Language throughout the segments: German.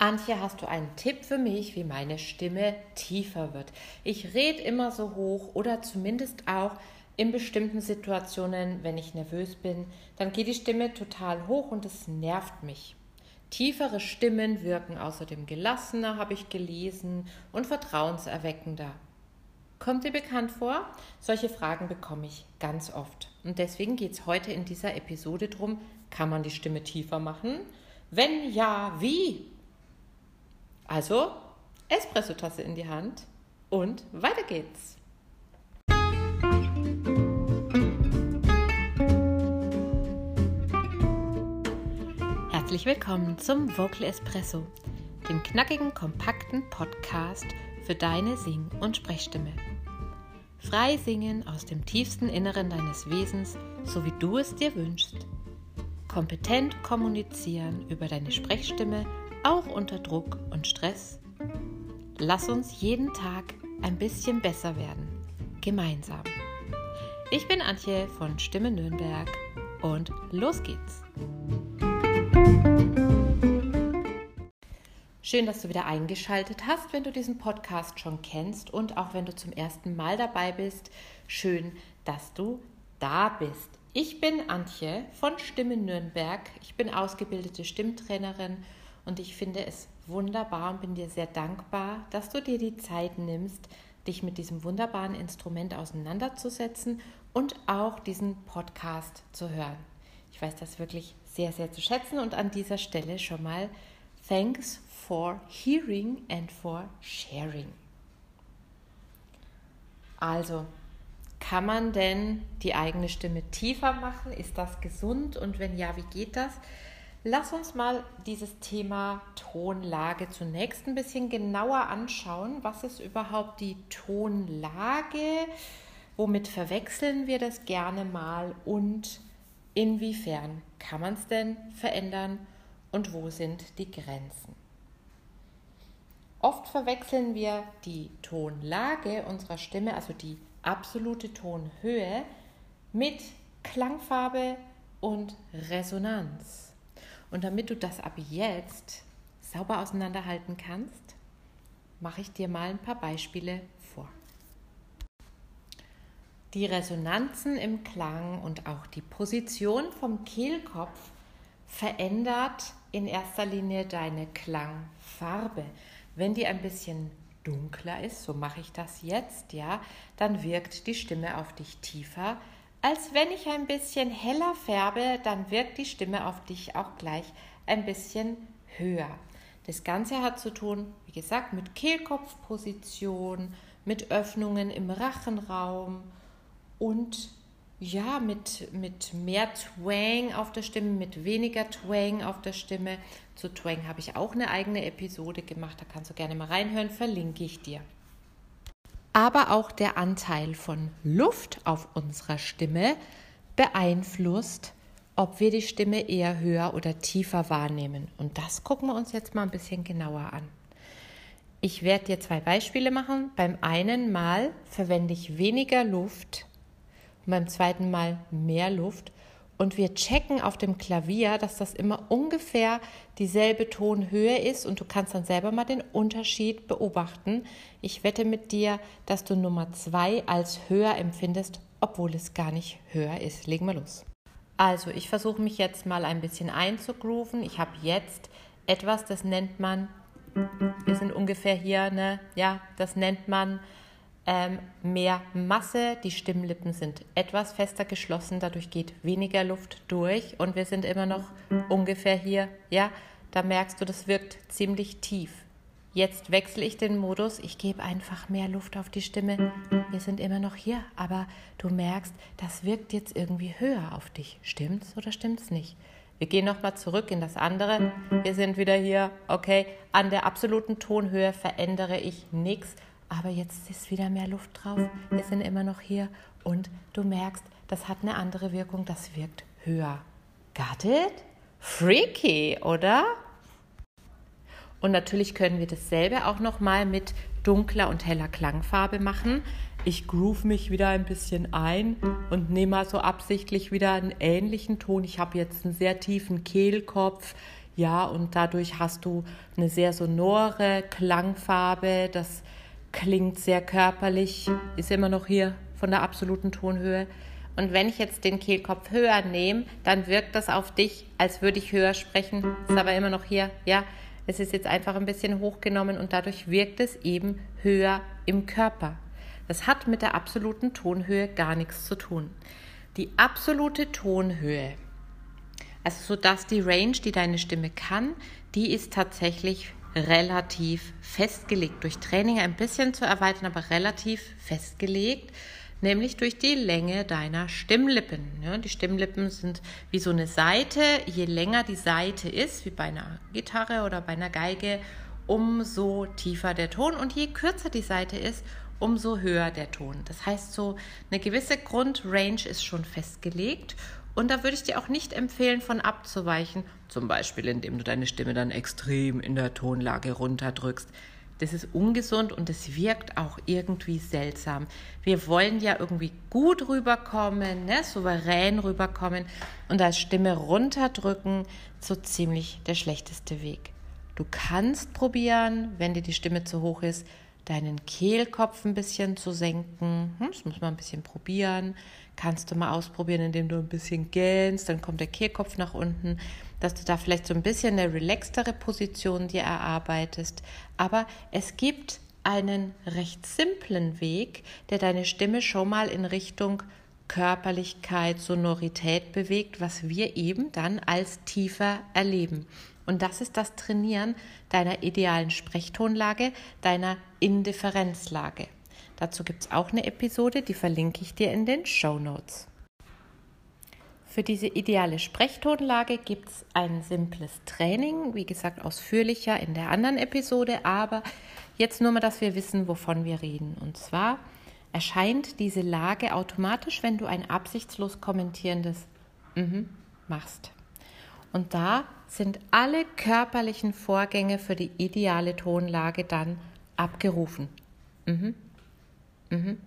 Antje, hast du einen Tipp für mich, wie meine Stimme tiefer wird? Ich rede immer so hoch oder zumindest auch in bestimmten Situationen, wenn ich nervös bin, dann geht die Stimme total hoch und es nervt mich. Tiefere Stimmen wirken außerdem gelassener, habe ich gelesen, und vertrauenserweckender. Kommt dir bekannt vor? Solche Fragen bekomme ich ganz oft. Und deswegen geht es heute in dieser Episode darum, kann man die Stimme tiefer machen? Wenn ja, wie? Also, Espressotasse in die Hand und weiter geht's. Herzlich willkommen zum Vocal Espresso, dem knackigen, kompakten Podcast für deine Sing- und Sprechstimme. Frei singen aus dem tiefsten Inneren deines Wesens, so wie du es dir wünschst. Kompetent kommunizieren über deine Sprechstimme auch unter Druck und Stress? Lass uns jeden Tag ein bisschen besser werden, gemeinsam. Ich bin Antje von Stimme Nürnberg und los geht's. Schön, dass du wieder eingeschaltet hast, wenn du diesen Podcast schon kennst und auch wenn du zum ersten Mal dabei bist. Schön, dass du da bist. Ich bin Antje von Stimme Nürnberg. Ich bin ausgebildete Stimmtrainerin und ich finde es wunderbar und bin dir sehr dankbar, dass du dir die Zeit nimmst, dich mit diesem wunderbaren Instrument auseinanderzusetzen und auch diesen Podcast zu hören. Ich weiß das wirklich sehr, sehr zu schätzen und an dieser Stelle schon mal Thanks for hearing and for sharing. Also, kann man denn die eigene Stimme tiefer machen? Ist das gesund? Und wenn ja, wie geht das? Lass uns mal dieses Thema Tonlage zunächst ein bisschen genauer anschauen. Was ist überhaupt die Tonlage? Womit verwechseln wir das gerne mal? Und inwiefern kann man es denn verändern? Und wo sind die Grenzen? Oft verwechseln wir die Tonlage unserer Stimme, also die absolute Tonhöhe, mit Klangfarbe und Resonanz. Und damit du das ab jetzt sauber auseinanderhalten kannst, mache ich dir mal ein paar Beispiele vor. Die Resonanzen im Klang und auch die Position vom Kehlkopf verändert in erster Linie deine Klangfarbe. Wenn die ein bisschen dunkler ist, so mache ich das jetzt, ja, dann wirkt die Stimme auf dich tiefer, als wenn ich ein bisschen heller färbe, dann wirkt die Stimme auf dich auch gleich ein bisschen höher. Das Ganze hat zu tun, wie gesagt, mit Kehlkopfposition, mit Öffnungen im Rachenraum und ja, mit, mit mehr Twang auf der Stimme, mit weniger Twang auf der Stimme. Zu Twang habe ich auch eine eigene Episode gemacht, da kannst du gerne mal reinhören, verlinke ich dir aber auch der Anteil von Luft auf unserer Stimme beeinflusst, ob wir die Stimme eher höher oder tiefer wahrnehmen. Und das gucken wir uns jetzt mal ein bisschen genauer an. Ich werde dir zwei Beispiele machen. Beim einen Mal verwende ich weniger Luft und beim zweiten Mal mehr Luft und wir checken auf dem Klavier, dass das immer ungefähr dieselbe Tonhöhe ist und du kannst dann selber mal den Unterschied beobachten. Ich wette mit dir, dass du Nummer zwei als höher empfindest, obwohl es gar nicht höher ist. Legen wir los. Also, ich versuche mich jetzt mal ein bisschen einzugrooven. Ich habe jetzt etwas, das nennt man, wir sind ungefähr hier, ne? Ja, das nennt man ähm, mehr Masse, die Stimmlippen sind etwas fester geschlossen, dadurch geht weniger Luft durch und wir sind immer noch ungefähr hier, ja, da merkst du, das wirkt ziemlich tief. Jetzt wechsle ich den Modus, ich gebe einfach mehr Luft auf die Stimme. Wir sind immer noch hier, aber du merkst, das wirkt jetzt irgendwie höher auf dich. Stimmt's oder stimmt's nicht? Wir gehen nochmal zurück in das andere. Wir sind wieder hier, okay. An der absoluten Tonhöhe verändere ich nichts aber jetzt ist wieder mehr Luft drauf. Wir sind immer noch hier und du merkst, das hat eine andere Wirkung, das wirkt höher. Got it? Freaky, oder? Und natürlich können wir dasselbe auch nochmal mit dunkler und heller Klangfarbe machen. Ich groove mich wieder ein bisschen ein und nehme mal so absichtlich wieder einen ähnlichen Ton. Ich habe jetzt einen sehr tiefen Kehlkopf. Ja, und dadurch hast du eine sehr sonore Klangfarbe. Das klingt sehr körperlich, ist immer noch hier von der absoluten Tonhöhe. Und wenn ich jetzt den Kehlkopf höher nehme, dann wirkt das auf dich, als würde ich höher sprechen. Ist aber immer noch hier, ja. Es ist jetzt einfach ein bisschen hochgenommen und dadurch wirkt es eben höher im Körper. Das hat mit der absoluten Tonhöhe gar nichts zu tun. Die absolute Tonhöhe, also so dass die Range, die deine Stimme kann, die ist tatsächlich relativ festgelegt. Durch Training ein bisschen zu erweitern, aber relativ festgelegt nämlich durch die Länge deiner Stimmlippen. Ja, die Stimmlippen sind wie so eine Seite. Je länger die Seite ist, wie bei einer Gitarre oder bei einer Geige, umso tiefer der Ton und je kürzer die Seite ist, umso höher der Ton. Das heißt, so eine gewisse Grundrange ist schon festgelegt und da würde ich dir auch nicht empfehlen, von abzuweichen, zum Beispiel indem du deine Stimme dann extrem in der Tonlage runterdrückst. Das ist ungesund und es wirkt auch irgendwie seltsam. Wir wollen ja irgendwie gut rüberkommen, ne? souverän rüberkommen und als Stimme runterdrücken, so ziemlich der schlechteste Weg. Du kannst probieren, wenn dir die Stimme zu hoch ist, deinen Kehlkopf ein bisschen zu senken. Hm, das muss man ein bisschen probieren. Kannst du mal ausprobieren, indem du ein bisschen gähnst, dann kommt der Kehlkopf nach unten, dass du da vielleicht so ein bisschen eine relaxtere Position dir erarbeitest. Aber es gibt einen recht simplen Weg, der deine Stimme schon mal in Richtung Körperlichkeit, Sonorität bewegt, was wir eben dann als tiefer erleben. Und das ist das Trainieren deiner idealen Sprechtonlage, deiner Indifferenzlage. Dazu gibt es auch eine Episode, die verlinke ich dir in den Show Notes. Für diese ideale Sprechtonlage gibt es ein simples Training, wie gesagt ausführlicher in der anderen Episode, aber jetzt nur mal, dass wir wissen, wovon wir reden. Und zwar erscheint diese Lage automatisch, wenn du ein absichtslos kommentierendes mhm machst. Und da sind alle körperlichen Vorgänge für die ideale Tonlage dann abgerufen. Mhm. Mhm.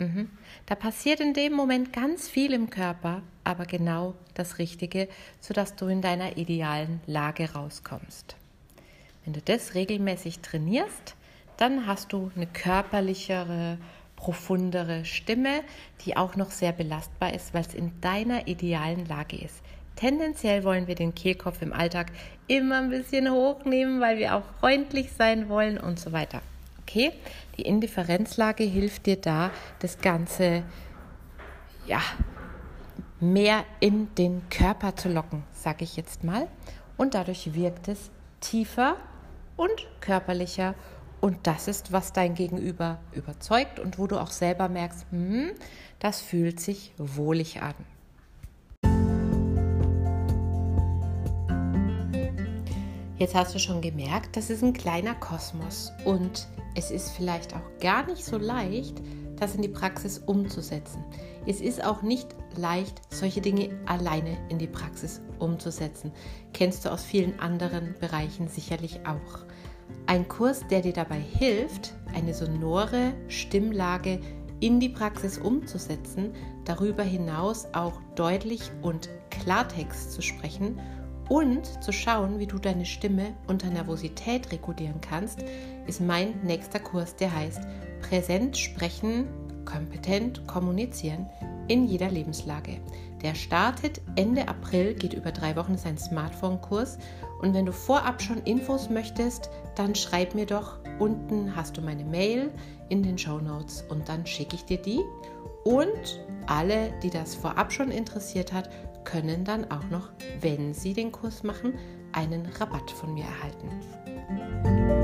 Mhm. Da passiert in dem Moment ganz viel im Körper, aber genau das Richtige, sodass du in deiner idealen Lage rauskommst. Wenn du das regelmäßig trainierst, dann hast du eine körperlichere, profundere Stimme, die auch noch sehr belastbar ist, weil es in deiner idealen Lage ist. Tendenziell wollen wir den Kehlkopf im Alltag immer ein bisschen hochnehmen, weil wir auch freundlich sein wollen und so weiter. Okay, die Indifferenzlage hilft dir da, das Ganze ja mehr in den Körper zu locken, sage ich jetzt mal. Und dadurch wirkt es tiefer und körperlicher. Und das ist, was dein Gegenüber überzeugt und wo du auch selber merkst, hm, das fühlt sich wohlig an. Jetzt hast du schon gemerkt, das ist ein kleiner Kosmos und es ist vielleicht auch gar nicht so leicht, das in die Praxis umzusetzen. Es ist auch nicht leicht, solche Dinge alleine in die Praxis umzusetzen. Kennst du aus vielen anderen Bereichen sicherlich auch. Ein Kurs, der dir dabei hilft, eine sonore Stimmlage in die Praxis umzusetzen, darüber hinaus auch deutlich und Klartext zu sprechen und zu schauen, wie du deine Stimme unter Nervosität regulieren kannst, ist mein nächster Kurs, der heißt Präsent sprechen, kompetent kommunizieren in jeder Lebenslage. Der startet Ende April, geht über drei Wochen, ist ein Smartphone-Kurs. Und wenn du vorab schon Infos möchtest, dann schreib mir doch. Unten hast du meine Mail in den Show Notes und dann schicke ich dir die. Und alle, die das vorab schon interessiert hat, können dann auch noch, wenn sie den Kurs machen, einen Rabatt von mir erhalten.